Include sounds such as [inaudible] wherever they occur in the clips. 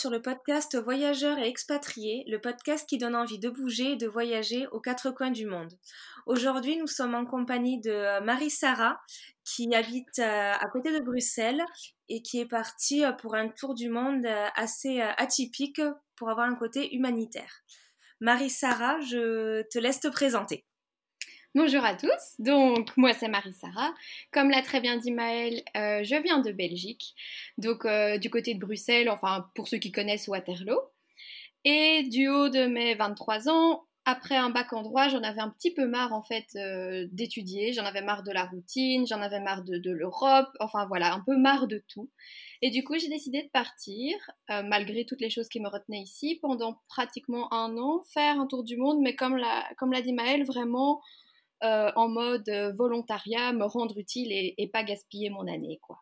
sur le podcast Voyageurs et expatriés, le podcast qui donne envie de bouger et de voyager aux quatre coins du monde. Aujourd'hui, nous sommes en compagnie de Marie-Sara qui habite euh, à côté de Bruxelles et qui est partie euh, pour un tour du monde euh, assez atypique pour avoir un côté humanitaire. Marie-Sara, je te laisse te présenter. Bonjour à tous, donc moi c'est Marie-Sara. Comme l'a très bien dit Maëlle, euh, je viens de Belgique, donc euh, du côté de Bruxelles, enfin pour ceux qui connaissent Waterloo. Et du haut de mes 23 ans, après un bac en droit, j'en avais un petit peu marre en fait euh, d'étudier, j'en avais marre de la routine, j'en avais marre de, l'Europe, enfin voilà, un peu marre de tout. Et du coup, j'ai décidé de partir, malgré toutes les choses qui me retenaient ici, pendant pratiquement un an, faire un tour du monde, mais comme l'a, comme l'a dit Maëlle, vraiment euh, en mode euh, volontariat, me rendre utile et, pas gaspiller mon année, quoi.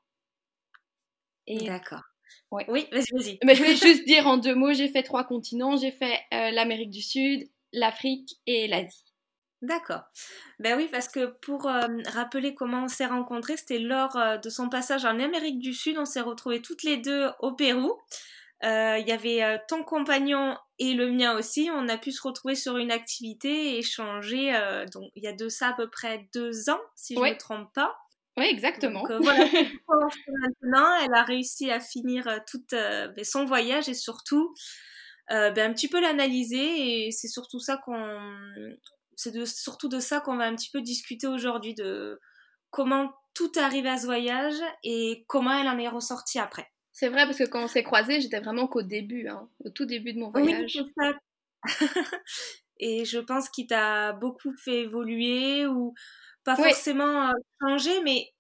D'accord. Oui, vas-y, vas-y. Mais je voulais [laughs] juste dire en deux mots, j'ai fait trois continents. J'ai fait euh, l'Amérique du Sud, l'Afrique et l'Asie. D'accord. Ben oui, parce que pour rappeler comment on s'est rencontrés, c'était lors de son passage en Amérique du Sud. On s'est retrouvés toutes les deux au Pérou. Il y avait ton compagnon et le mien aussi, on a pu se retrouver sur une activité et échanger. Euh, donc, il y a de ça à peu près deux ans, si je ne me trompe pas. Oui, exactement. Donc, euh, voilà, [laughs] maintenant, elle a réussi à finir euh, tout ben, son voyage et surtout ben, un petit peu l'analyser. Et c'est surtout ça qu'on, c'est surtout de ça qu'on va un petit peu discuter aujourd'hui, de comment tout arrive à ce voyage et comment elle en est ressortie après. C'est vrai, parce que quand on s'est croisés, j'étais vraiment qu'au début, hein, au tout début de mon voyage. Oui, ça. [laughs] et je pense qu'il t'a beaucoup fait évoluer, ou pas forcément euh, changer, mais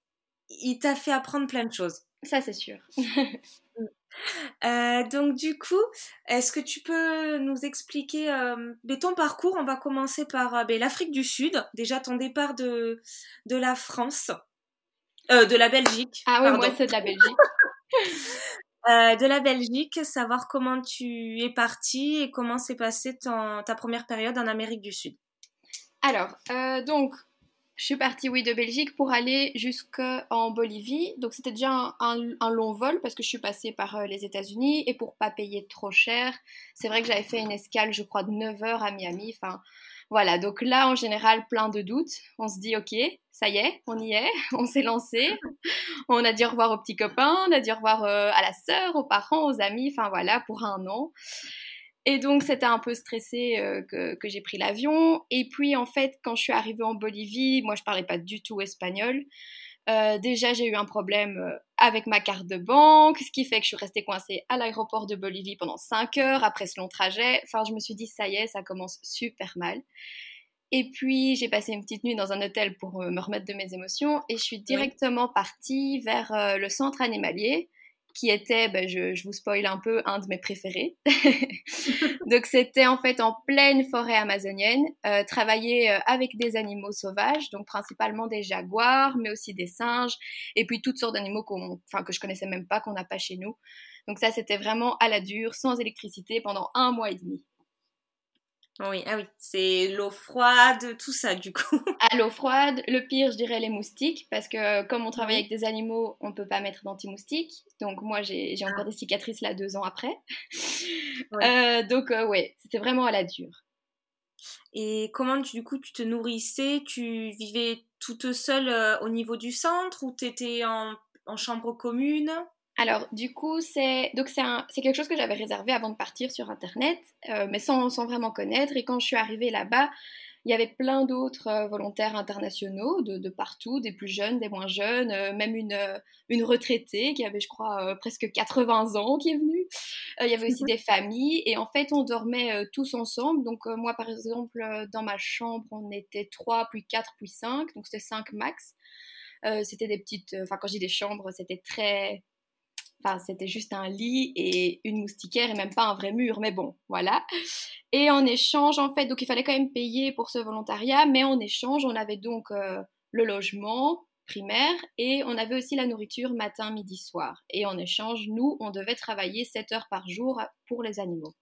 il t'a fait apprendre plein de choses. Ça, c'est sûr. [laughs] Euh, donc du coup, est-ce que tu peux nous expliquer euh, ben, ton parcours? On va commencer par ben, l'Afrique du Sud, déjà ton départ de, de la France, de la Belgique. Ah oui, moi c'est de la Belgique. [laughs] Euh, de la Belgique, savoir comment tu es partie et comment s'est passée ta première période en Amérique du Sud. Alors, euh, donc, je suis partie, oui, de Belgique pour aller jusqu'en Bolivie. Donc, c'était déjà un, long vol parce que je suis passée par euh, les États-Unis et pour pas payer trop cher, c'est vrai que j'avais fait une escale, je crois, de 9 heures à Miami. Enfin, voilà, donc là, en général, plein de doutes. On se dit, ok, ça y est, on y est, [laughs] on s'est lancé. On a dit au revoir aux petits copains, on a dit au revoir euh, à la sœur, aux parents, aux amis, enfin voilà, pour un an. Et donc, c'était un peu stressé euh, que, que j'ai pris l'avion. Et puis, en fait, quand je suis arrivée en Bolivie, moi, je parlais pas du tout espagnol. Euh, déjà, j'ai eu un problème euh, avec ma carte de banque, ce qui fait que je suis restée coincée à l'aéroport de Bolivie pendant 5 heures après ce long trajet. Enfin, je me suis dit, ça y est, ça commence super mal. Et puis, j'ai passé une petite nuit dans un hôtel pour euh, me remettre de mes émotions et je suis directement partie vers le centre animalier qui était, ben, je, vous spoil un peu, un de mes préférés. [laughs] Donc c'était en fait en pleine forêt amazonienne, euh, travailler euh, avec des animaux sauvages, donc principalement des jaguars, mais aussi des singes, et puis toutes sortes d'animaux que je connaissais même pas, qu'on n'a pas chez nous. Donc ça c'était vraiment à la dure, sans électricité pendant un mois et demi. Oui, ah oui, c'est l'eau froide, tout ça du coup. [laughs] À l'eau froide, le pire, je dirais les moustiques, parce que comme on travaille avec des animaux, on ne peut pas mettre d'anti-moustiques. Donc moi, j'ai encore ah. des cicatrices là deux ans après. [laughs] Euh, donc euh, ouais, c'était vraiment à la dure. Et comment du coup tu te nourrissais? Tu vivais toute seule euh, au niveau du centre ou tu étais en, en chambre commune? Alors, du coup, c'est donc c'est quelque chose que j'avais réservé avant de partir sur Internet, euh, mais sans, sans, vraiment connaître. Et quand je suis arrivée là-bas, il y avait plein d'autres euh, volontaires internationaux de, de, partout, des plus jeunes, des moins jeunes, euh, même une, une retraitée qui avait, je crois, presque 80 ans qui est venue. il y avait aussi des familles. Et en fait, on dormait tous ensemble. Donc, moi, par exemple, dans ma chambre, on était 3, puis 4, puis 5. Donc, c'était 5 max. c'était des petites... Enfin, quand j'ai des chambres, c'était très Enfin, c'était juste un lit et une moustiquaire et même pas un vrai mur, mais bon, voilà. Et en échange, en fait, donc il fallait quand même payer pour ce volontariat, mais en échange, on avait donc euh, le logement primaire et on avait aussi la nourriture matin, midi, soir. Et en échange, nous, on devait travailler 7 heures par jour pour les animaux.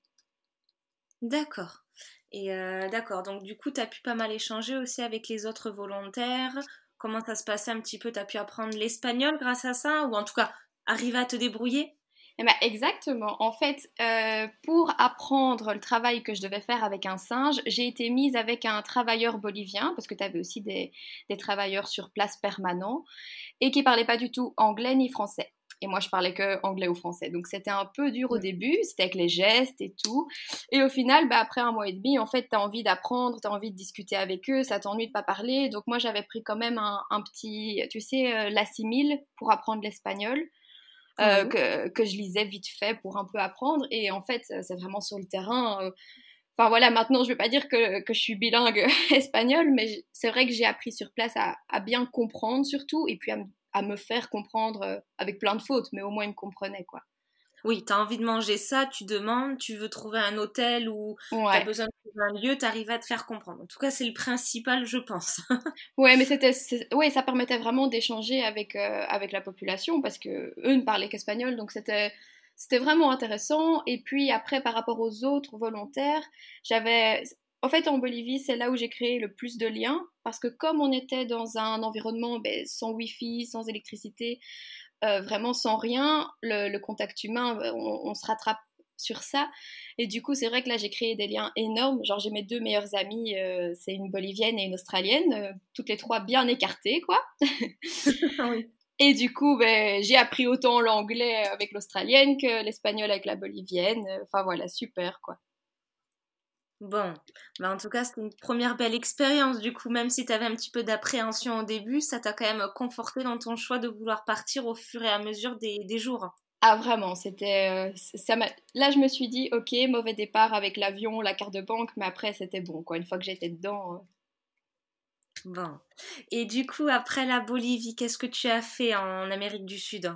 D'accord. Et euh, d'accord, donc du coup, tu as pu pas mal échanger aussi avec les autres volontaires. Comment ça se passait un petit peu? Tu as pu apprendre l'espagnol grâce à ça? Ou en tout cas, arriver à te débrouiller? Eh ben, exactement. En fait, euh, pour apprendre le travail que je devais faire avec un singe, j'ai été mise avec un travailleur bolivien, parce que tu avais aussi des, des, travailleurs sur place permanents, et qui parlaient pas du tout anglais ni français. Et moi, je parlais que anglais ou français. Donc, c'était un peu dur au début, c'était avec les gestes et tout. Et au final, bah, après un mois et demi, en fait, tu as envie d'apprendre, tu as envie de discuter avec eux, ça t'ennuie de pas parler. Donc, moi, j'avais pris quand même un, un petit, tu sais, euh, l'assimile pour apprendre l'espagnol. Euh, que, que, je lisais vite fait pour un peu apprendre. Et en fait, c'est vraiment sur le terrain. Euh, enfin voilà, maintenant, je ne vais pas dire que, que, je suis bilingue [laughs] espagnol, mais c'est vrai que j'ai appris sur place à, à, bien comprendre surtout, et puis à, à, me faire comprendre euh, avec plein de fautes, mais au moins ils me comprenaient, quoi. Oui, tu as envie de manger ça, tu demandes, tu veux trouver un hôtel ou tu as besoin de trouver un lieu, tu arrives à te faire comprendre. En tout cas, c'est le principal, je pense. [laughs] ouais, mais c'était, ouais, ça permettait vraiment d'échanger avec, euh, avec la population parce que eux ne parlaient qu'espagnol, donc c'était, c'était vraiment intéressant. Et puis après, par rapport aux autres volontaires, j'avais. En fait, en Bolivie, c'est là où j'ai créé le plus de liens parce que comme on était dans un environnement ben, sans wifi, sans électricité, euh, vraiment sans rien, le, contact humain, euh, on, se rattrape sur ça. Et du coup, c'est vrai que là, j'ai créé des liens énormes. Genre, j'ai mes deux meilleures amies, euh, c'est une bolivienne et une australienne, toutes les trois bien écartées, quoi. [laughs] Et du coup, ben, j'ai appris autant l'anglais avec l'australienne que l'espagnol avec la bolivienne. Enfin voilà, super, quoi. Bon, bah en tout cas, c'était une première belle expérience. Du coup, même si tu avais un petit peu d'appréhension au début, ça t'a quand même conforté dans ton choix de vouloir partir au fur et à mesure des, des jours. Ah vraiment, c'était euh, ça là je me suis dit OK, mauvais départ avec l'avion, la carte de banque, mais après c'était bon quoi, une fois que j'étais dedans. Euh. Bon. Et du coup, après la Bolivie, qu'est-ce que tu as fait en Amérique du Sud?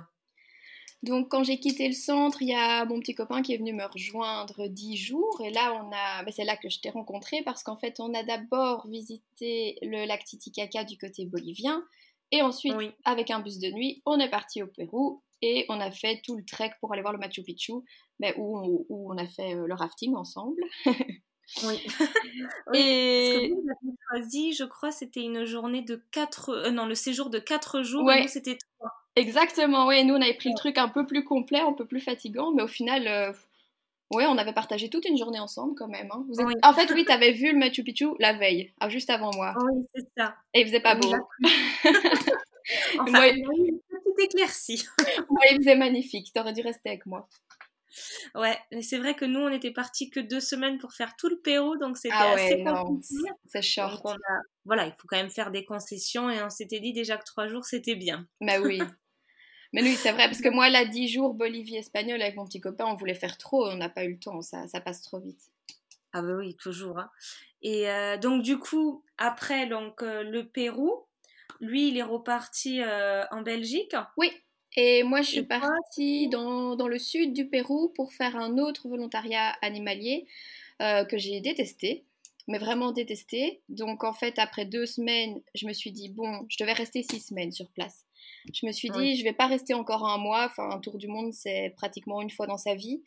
Donc quand j'ai quitté le centre, il y a mon petit copain qui est venu me rejoindre dix jours. Et là, on a, ben, c'est là que je t'ai rencontré parce qu'en fait, on a d'abord visité le lac Titicaca du côté bolivien. Et ensuite, avec un bus de nuit, on est parti au Pérou et on a fait tout le trek pour aller voir le Machu Picchu, ben, où, on, a fait euh, le rafting ensemble. oui. [laughs] et parce que choisi, je crois, c'était une journée de quatre, euh, non, le séjour de quatre jours. Ouais. c'était trois. Exactement, oui. Nous, on avait pris le truc un peu plus complet, un peu plus fatigant, mais au final, euh, ouais, on avait partagé toute une journée ensemble quand même. Hein. En fait, oui, tu avais vu le Machu Picchu la veille, ah, juste avant moi. Oui, c'est ça. Et il faisait pas beau. [laughs] enfin, moi, il... une petite éclaircie. [laughs] moi, il faisait magnifique. T'aurais dû rester avec moi. Ouais, mais c'est vrai que nous, on était partis que deux semaines pour faire tout le Pérou, donc c'était ah ouais, assez compliqué. C'est short. Voilà, il faut quand même faire des concessions et on s'était dit déjà que trois jours, c'était bien. Bah oui. Mais oui, c'est vrai, parce que moi, là, 10 jours Bolivie-Espagnol avec mon petit copain, on voulait faire trop, on n'a pas eu le temps, ça, ça passe trop vite. Ah bah oui, toujours. Hein. Et euh, donc, du coup, après donc, euh, le Pérou, lui, il est reparti euh, en Belgique Oui, et moi, je suis partie dans, dans, le sud du Pérou pour faire un autre volontariat animalier que j'ai détesté mais vraiment détesté. Donc en fait, après deux semaines, je me suis dit, bon, je devais rester six semaines sur place. Je me suis dit, je vais pas rester encore un mois. Enfin, un tour du monde, c'est pratiquement une fois dans sa vie.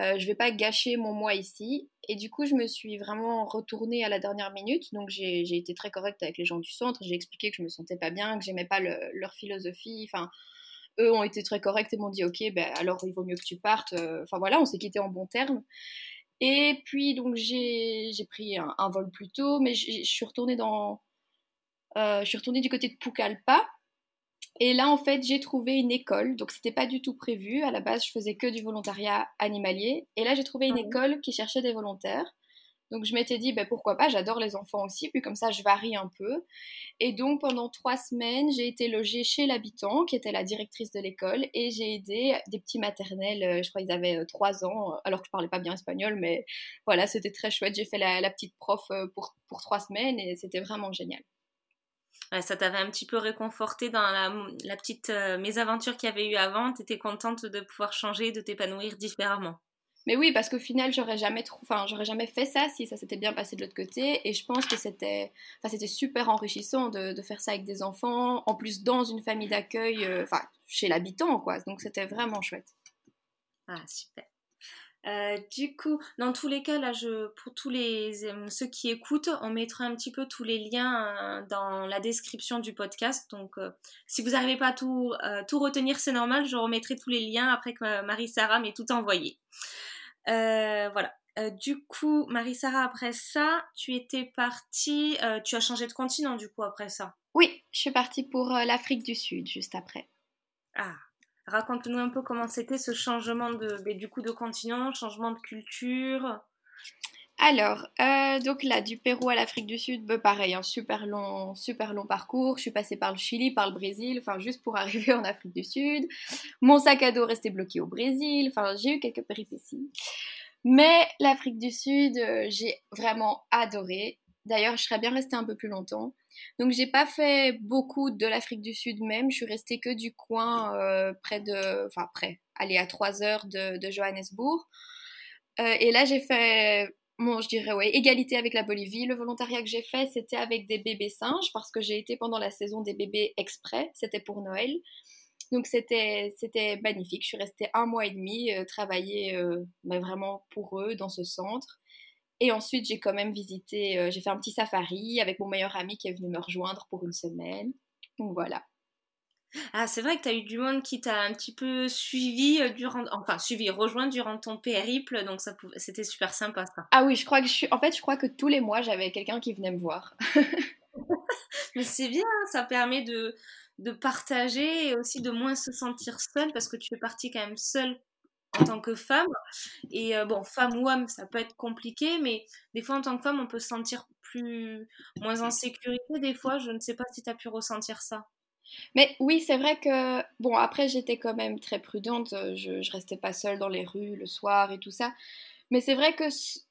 Euh, je vais pas gâcher mon mois ici. Et du coup, je me suis vraiment retournée à la dernière minute. Donc, j'ai été très correcte avec les gens du centre. J'ai expliqué que je me sentais pas bien, que j'aimais pas leur philosophie. Enfin, eux ont été très corrects et m'ont dit, ok, ben alors il vaut mieux que tu partes. Euh, enfin voilà, on s'est quitté en bons termes. Et puis, donc, j'ai pris un, vol plus tôt, mais je suis retournée dans. Euh, je suis retournée du côté de Pucallpa, et là, en fait, j'ai trouvé une école. Donc, c'était pas du tout prévu. À la base, je faisais que du volontariat animalier. Et là, j'ai trouvé une école qui cherchait des volontaires. Donc, je m'étais dit, ben, pourquoi pas, j'adore les enfants aussi. Puis, comme ça, je varie un peu. Et donc, pendant trois semaines, j'ai été logée chez l'habitant, qui était la directrice de l'école. Et j'ai aidé des petits maternels. Euh, je crois qu'ils avaient euh, trois ans, alors que je parlais pas bien espagnol. Mais voilà, c'était très chouette. J'ai fait la, petite prof euh, pour, pour trois semaines et c'était vraiment génial ça t'avait un petit peu réconforté dans la, petite mésaventure qu'il y avait eu avant. Tu étais contente de pouvoir changer, de t'épanouir différemment. Mais oui, parce qu'au final, j'aurais jamais, enfin, jamais fait ça si ça s'était bien passé de l'autre côté. Et je pense que c'était, enfin, super enrichissant de, faire ça avec des enfants, en plus dans une famille d'accueil, euh, enfin, chez l'habitant, quoi. Donc c'était vraiment chouette. Ah, super. Euh, du coup, dans tous les cas, là, je, pour tous les euh, ceux qui écoutent, on mettra un petit peu tous les liens dans la description du podcast. Donc, si vous n'arrivez pas à tout, tout retenir, c'est normal. Je remettrai tous les liens après que Marie-Sarah m'ait tout envoyé. Voilà. du coup, Marie-Sarah, après ça, tu étais partie. tu as changé de continent, du coup, après ça? Oui, je suis partie pour l'Afrique du Sud, juste après. Ah, Raconte-nous un peu comment c'était ce changement de, ben, du coup de continent, changement de culture? Alors, euh, donc là, du Pérou à l'Afrique du Sud, ben, pareil, un super long, super long parcours. Je suis passée par le Chili, par le Brésil, enfin juste pour [laughs] arriver en Afrique du Sud. Mon sac à dos restait bloqué au Brésil. Enfin, j'ai eu quelques péripéties. Mais l'Afrique du Sud, euh, j'ai vraiment adoré. D'ailleurs, je serais bien restée un peu plus longtemps. Donc j'ai pas fait beaucoup de l'Afrique du Sud même, je suis restée que du coin euh, près de, enfin près, aller à 3 heures de, Johannesburg. Et là j'ai fait, bon je dirais ouais, égalité avec la Bolivie. Le volontariat que j'ai fait c'était avec des bébés singes parce que j'ai été pendant la saison des bébés exprès, c'était pour Noël. Donc c'était magnifique. Je suis restée un mois et demi euh, travailler mais vraiment pour eux dans ce centre. Et ensuite, j'ai quand même visité, euh, j'ai fait un petit safari avec mon meilleur ami qui est venu me rejoindre pour une semaine. Donc voilà. Ah, c'est vrai que tu as eu du monde qui t'a un petit peu suivi euh, durant, enfin suivi, rejoint durant ton périple, donc ça c'était super sympa ça. Ah oui, je crois que je suis, en fait, je crois que tous les mois j'avais quelqu'un qui venait me voir. [laughs] Mais c'est bien, ça permet de, de partager et aussi de moins se sentir seule parce que tu es partie quand même seule en tant que femme. Et euh, bon, femme ou homme, ça peut être compliqué, mais des fois, en tant que femme, on peut se sentir plus, moins en sécurité. Des fois, je ne sais pas si tu as pu ressentir ça. Mais oui, c'est vrai que, bon, après, j'étais quand même très prudente. Je, je restais pas seule dans les rues le soir et tout ça. Mais c'est vrai que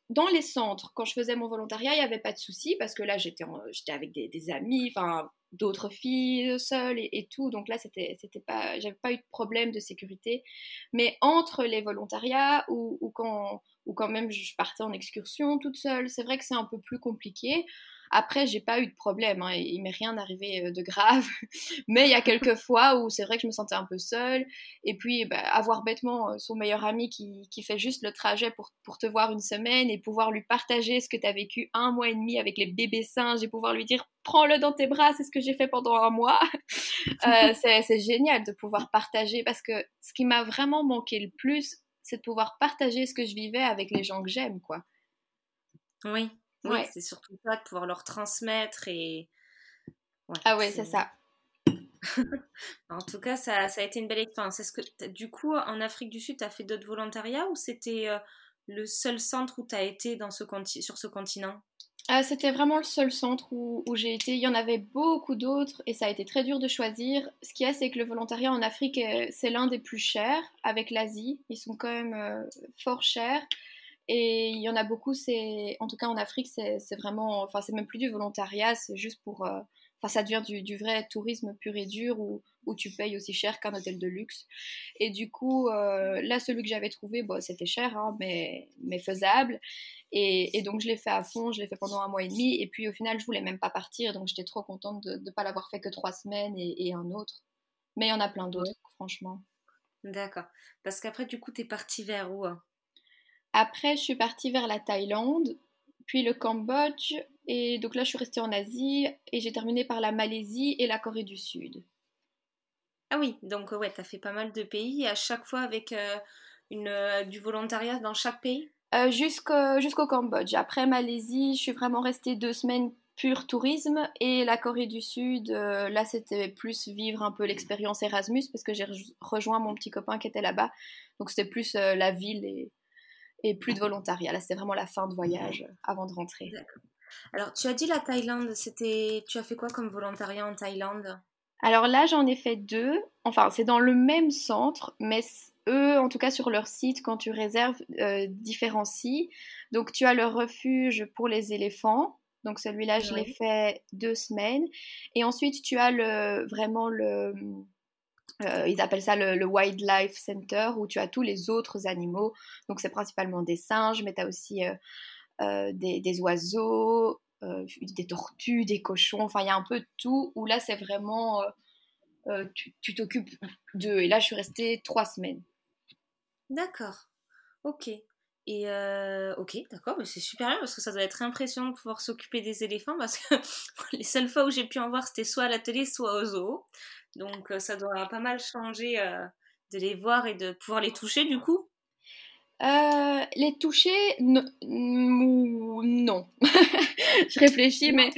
dans les centres, quand je faisais mon volontariat, il n'y avait pas de souci parce que là, j'étais avec des, amis, enfin, d'autres filles seules et, tout. Donc là, c'était pas, j'avais pas eu de problème de sécurité. Mais entre les volontariats ou, ou, quand, ou quand même je partais en excursion toute seule, c'est vrai que c'est un peu plus compliqué. Après, j'ai pas eu de problème, hein, il m'est rien arrivé euh, de grave, [laughs] mais il y a quelques [laughs] fois où c'est vrai que je me sentais un peu seule. Et puis, bah, avoir bêtement euh, son meilleur ami qui, qui, fait juste le trajet pour, pour, te voir une semaine et pouvoir lui partager ce que tu as vécu un mois et demi avec les bébés singes et pouvoir lui dire prends-le dans tes bras, c'est ce que j'ai fait pendant un mois. [laughs] euh, c'est génial de pouvoir partager parce que ce qui m'a vraiment manqué le plus, c'est de pouvoir partager ce que je vivais avec les gens que j'aime, quoi. Oui, oui, c'est surtout ça, de pouvoir leur transmettre et. ah ouais, c'est ça. [laughs] en tout cas, ça, ça, a été une belle expérience. Est-ce que, du coup, en Afrique du Sud, tu as fait d'autres volontariats ou c'était euh, le seul centre où tu as été dans ce sur ce continent? Ah, C'était vraiment le seul centre où, où j'ai été. Il y en avait beaucoup d'autres et ça a été très dur de choisir. Ce qu'il y a, c'est que le volontariat en Afrique, c'est l'un des plus chers avec l'Asie. Ils sont quand même euh, fort chers. Et il y en a beaucoup, c'est, en tout cas en Afrique, c'est vraiment, enfin c'est même plus du volontariat, c'est juste pour, euh, enfin ça devient du, du, vrai tourisme pur et dur où, où tu payes aussi cher qu'un hôtel de luxe. Et du coup, euh, là celui que j'avais trouvé, bon, c'était cher, hein, mais, mais faisable. Et, et donc je l'ai fait à fond, je l'ai fait pendant un mois et demi. Et puis au final, je voulais même pas partir, donc j'étais trop contente de ne pas l'avoir fait que trois semaines et, et un autre. Mais il y en a plein d'autres, franchement. D'accord. Parce qu'après, du coup, tu es partie vers où hein? Après, je suis partie vers la Thaïlande, puis le Cambodge, et donc là, je suis restée en Asie, et j'ai terminé par la Malaisie et la Corée du Sud. Ah oui, donc ouais, tu as fait pas mal de pays, à chaque fois avec euh, une, euh, du volontariat dans chaque pays? Euh, Jusqu'au Cambodge. Après Malaisie, je suis vraiment restée deux semaines pur tourisme, et la Corée du Sud, là, c'était plus vivre un peu l'expérience Erasmus, parce que j'ai rejoint mon petit copain qui était là-bas, donc c'était plus la ville et et plus de volontariat. Là, c'était vraiment la fin de voyage euh, avant de rentrer. Alors, tu as dit la Thaïlande, c'était, tu as fait quoi comme volontariat en Thaïlande? Alors là, j'en ai fait deux. Enfin, c'est dans le même centre, mais eux, en tout cas sur leur site, quand tu réserves, euh, différencient. Donc, tu as le refuge pour les éléphants. Donc celui-là, je l'ai fait deux semaines. Et ensuite, tu as le, vraiment le, euh, ils appellent ça le, Wildlife Center où tu as tous les autres animaux. Donc c'est principalement des singes, mais tu as aussi euh, euh, des, oiseaux, des tortues, des cochons. Enfin, il y a un peu de tout. Où là, c'est vraiment. tu t'occupes d'eux. Et là, je suis restée trois semaines. D'accord. Ok. Et ok, d'accord, mais c'est super bien parce que ça doit être impressionnant de pouvoir s'occuper des éléphants parce que [laughs] les seules fois où j'ai pu en voir c'était soit à la télé, soit au zoo. Donc ça doit pas mal changer de les voir et de pouvoir les toucher du coup. Euh, les toucher, non. [laughs] je réfléchis, mais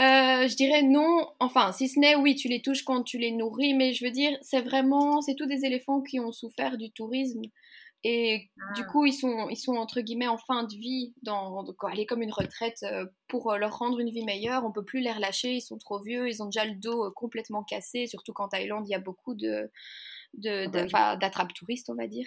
euh, je dirais non. Enfin, si ce n'est, oui, tu les touches quand tu les nourris, mais je veux dire, c'est vraiment, c'est tous des éléphants qui ont souffert du tourisme. Et du ah. coup, ils sont, ils sont entre guillemets en fin de vie, dans, aller comme une retraite euh, pour leur rendre une vie meilleure. On peut plus les relâcher, ils sont trop vieux, ils ont déjà le dos complètement cassé, surtout qu'en Thaïlande, il y a beaucoup de, d'attrape touristes, on va dire.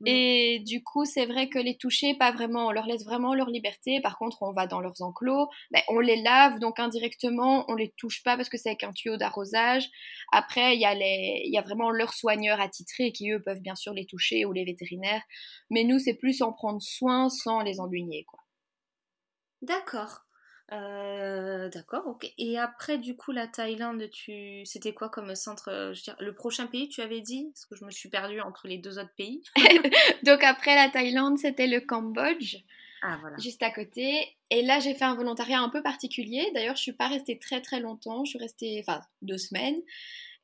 Mm. Et du coup, c'est vrai que les toucher, pas vraiment, on leur laisse vraiment leur liberté. Par contre, on va dans leurs enclos, ben, on les lave, donc indirectement, on les touche pas parce que c'est avec un tuyau d'arrosage. Après, il y, a les, il y a vraiment leurs soigneurs attitrés qui, eux, peuvent bien sûr les toucher ou les vétérinaires. Mais nous, c'est plus en prendre soin sans les enduigner, quoi. D'accord. Euh, d'accord, ok. Et après, du coup, la Thaïlande, tu... c'était quoi comme centre euh, je veux dire, Le prochain pays, tu avais dit? Parce que je me suis perdue entre les deux autres pays. [laughs] Donc après la Thaïlande, c'était le Cambodge. Ah, voilà. Juste à côté. Et là, j'ai fait un volontariat un peu particulier. D'ailleurs, je suis pas restée très très longtemps. Je suis restée, enfin, deux semaines.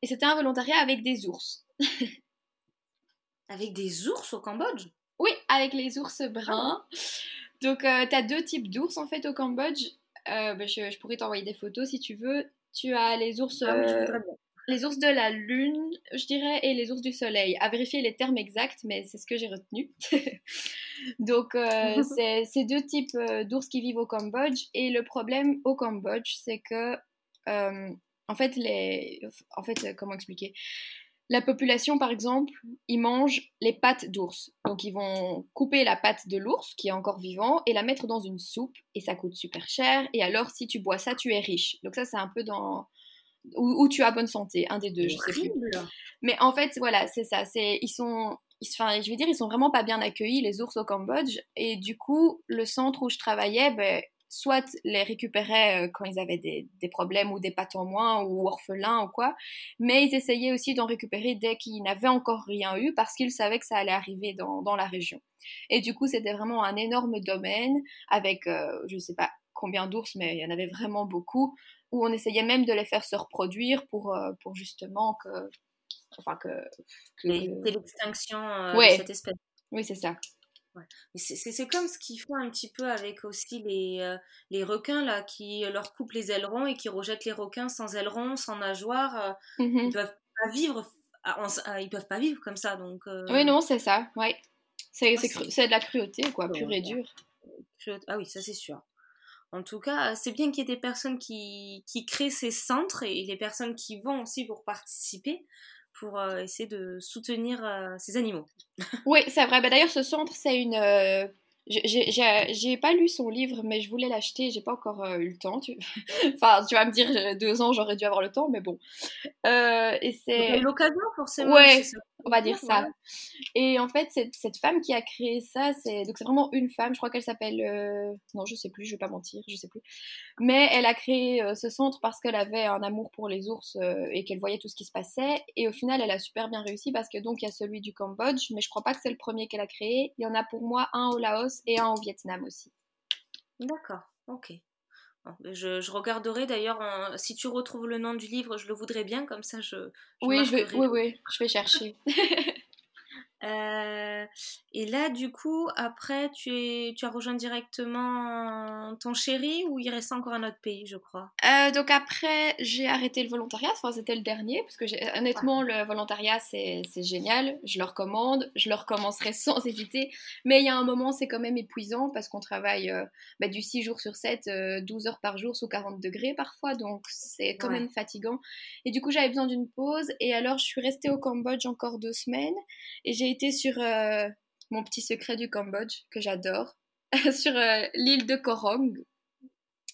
Et c'était un volontariat avec des ours. [laughs] avec des ours au Cambodge? Oui, avec les ours bruns. Ah Donc, euh, tu as deux types d'ours en fait au Cambodge. Euh, bah, je, pourrais t'envoyer des photos si tu veux. Tu as les ours, ah euh, les ours de la lune, je dirais, et les ours du soleil. À vérifier les termes exacts, mais c'est ce que j'ai retenu. [laughs] Donc, euh, [laughs] c'est deux types d'ours qui vivent au Cambodge. Et le problème au Cambodge, c'est que, en fait, les, en fait, comment expliquer? La population, par exemple, ils mangent les pattes d'ours. Donc, ils vont couper la patte de l'ours, qui est encore vivant, et la mettre dans une soupe, et ça coûte super cher. Et alors, si tu bois ça, tu es riche. Donc, ça, c'est un peu dans. Où, tu as bonne santé, un des deux, je sais plus. Mais en fait, voilà, c'est ça. C'est, ils sont, enfin, je veux dire, ils sont vraiment pas bien accueillis, les ours au Cambodge. Et du coup, le centre où je travaillais, ben, soit les récupéraient euh, quand ils avaient des, problèmes ou des pattes en moins ou orphelins ou quoi, mais ils essayaient aussi d'en récupérer dès qu'ils n'avaient encore rien eu parce qu'ils savaient que ça allait arriver dans, la région. Et du coup, c'était vraiment un énorme domaine avec, euh, je ne sais pas combien d'ours, mais il y en avait vraiment beaucoup, où on essayait même de les faire se reproduire pour, euh, pour justement que... Enfin, que... que... l'extinction de cette espèce. Oui, c'est ça. C'est comme ce qu'ils font un petit peu avec aussi les, euh, les requins là, qui leur coupent les ailerons et qui rejettent les requins sans ailerons, sans nageoires. Euh, mmh ils peuvent pas vivre, ah, ah, ils peuvent pas vivre comme ça donc. Euh oui non c'est ça, ouais. C'est de la cruauté quoi, pure et dure. Ah oui ça c'est sûr. En tout cas, c'est bien qu'il y ait des personnes qui, qui créent ces centres et les personnes qui vont aussi pour participer pour euh, essayer de soutenir euh, ces animaux. oui, c'est vrai. Bah, D'ailleurs, ce centre, c'est une... Euh, j'ai pas lu son livre, mais je voulais l'acheter, j'ai pas encore eu le temps. Tu... [laughs] enfin, tu vas me dire, deux ans, j'aurais dû avoir le temps, mais bon. et c'est l'occasion forcément. Ouais, on va dire ça. Et en fait, cette, femme qui a créé ça, c'est donc c'est vraiment une femme. Je crois qu'elle s'appelle, euh, non, je sais plus, je vais pas mentir, je sais plus. Mais elle a créé euh, ce centre parce qu'elle avait un amour pour les ours euh, et qu'elle voyait tout ce qui se passait. Et au final, elle a super bien réussi parce que donc il y a celui du Cambodge, mais je crois pas que c'est le premier qu'elle a créé. Il y en a pour moi un au Laos et un au Vietnam aussi. D'accord, ok. Je, regarderai d'ailleurs, si tu retrouves le nom du livre, je le voudrais bien, comme ça je... oui, je vais, oui, oui, je vais chercher. [laughs] Euh, et là, du coup, après, tu, es, tu as rejoint directement ton chéri ou il reste encore un autre pays, je crois? Euh, Donc après, j'ai arrêté le volontariat, enfin, c'était le dernier, parce que honnêtement, le volontariat, c'est génial, je le recommande, je le recommencerai [laughs] sans hésiter, mais il y a un moment, c'est quand même épuisant, parce qu'on travaille euh, bah, du 6 jours sur 7, 12 heures par jour, sous 40 degrés parfois, donc c'est quand même fatigant. Et du coup, j'avais besoin d'une pause, et alors je suis restée au Cambodge encore deux semaines, et j'ai été sur euh, mon petit secret du Cambodge, que j'adore, [laughs] sur euh, l'île de Korong.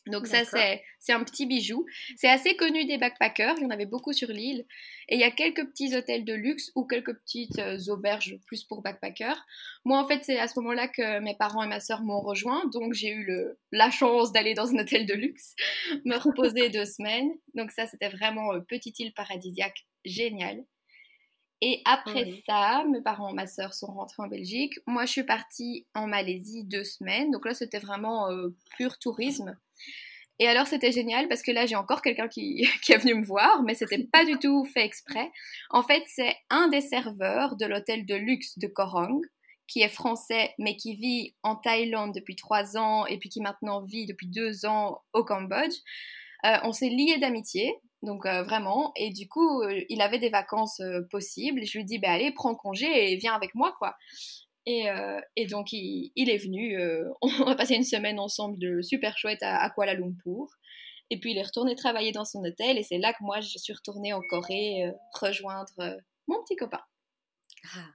Donc ça, c'est un petit bijou. C'est assez connu des backpackers, il y en avait beaucoup sur l'île. Et il y a quelques petits hôtels de luxe ou quelques petites euh, auberges plus pour backpackers. Moi, en fait, c'est à ce moment-là que mes parents et ma soeur m'ont rejoint. Donc j'ai eu le, la chance d'aller dans un hôtel de luxe, me reposer [laughs] deux semaines. Donc ça, c'était vraiment petite île paradisiaque, génial. Et après ça, mes parents, ma soeur sont rentrés en Belgique. Moi, je suis partie en Malaisie deux semaines. Donc là, c'était vraiment euh, pur tourisme. Et alors, c'était génial parce que là, j'ai encore quelqu'un qui, [laughs] qui, est venu me voir, mais c'était pas du tout fait exprès. En fait, c'est un des serveurs de l'hôtel de luxe de Korong, qui est français, mais qui vit en Thaïlande depuis trois ans et puis qui maintenant vit depuis deux ans au Cambodge. Euh, on s'est liés d'amitié. Donc euh, vraiment, et du coup, euh, il avait des vacances euh, possibles. Je lui dis, bah, allez, prends congé et viens avec moi, quoi. Et, et donc, il, il, est venu. [laughs] on a passé une semaine ensemble de super chouette à, Kuala Lumpur. Et puis, il est retourné travailler dans son hôtel. Et c'est là que moi, je suis retournée en Corée rejoindre mon petit copain. Ah.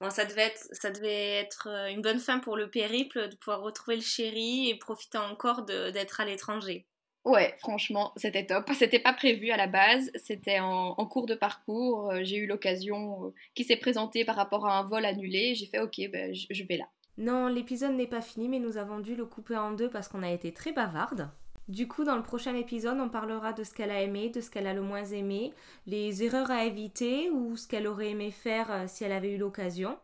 Bon, ça devait, être, ça devait être une bonne fin pour le périple, de pouvoir retrouver le chéri et profiter encore d'être à l'étranger. Ouais, franchement, c'était top. C'était pas prévu à la base, c'était en, cours de parcours. Euh, j'ai eu l'occasion euh, qui s'est présentée par rapport à un vol annulé. J'ai fait OK, ben, je, vais là. Non, l'épisode n'est pas fini, mais nous avons dû le couper en deux parce qu'on a été très bavarde. Du coup, dans le prochain épisode, on parlera de ce qu'elle a aimé, de ce qu'elle a le moins aimé, les erreurs à éviter ou ce qu'elle aurait aimé faire euh, si elle avait eu l'occasion.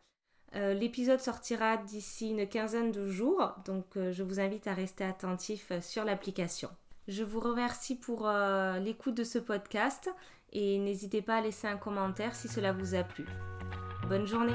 L'épisode sortira d'ici une quinzaine de jours, donc je vous invite à rester attentif sur l'application. Je vous remercie pour euh, l'écoute de ce podcast et n'hésitez pas à laisser un commentaire si cela vous a plu. Bonne journée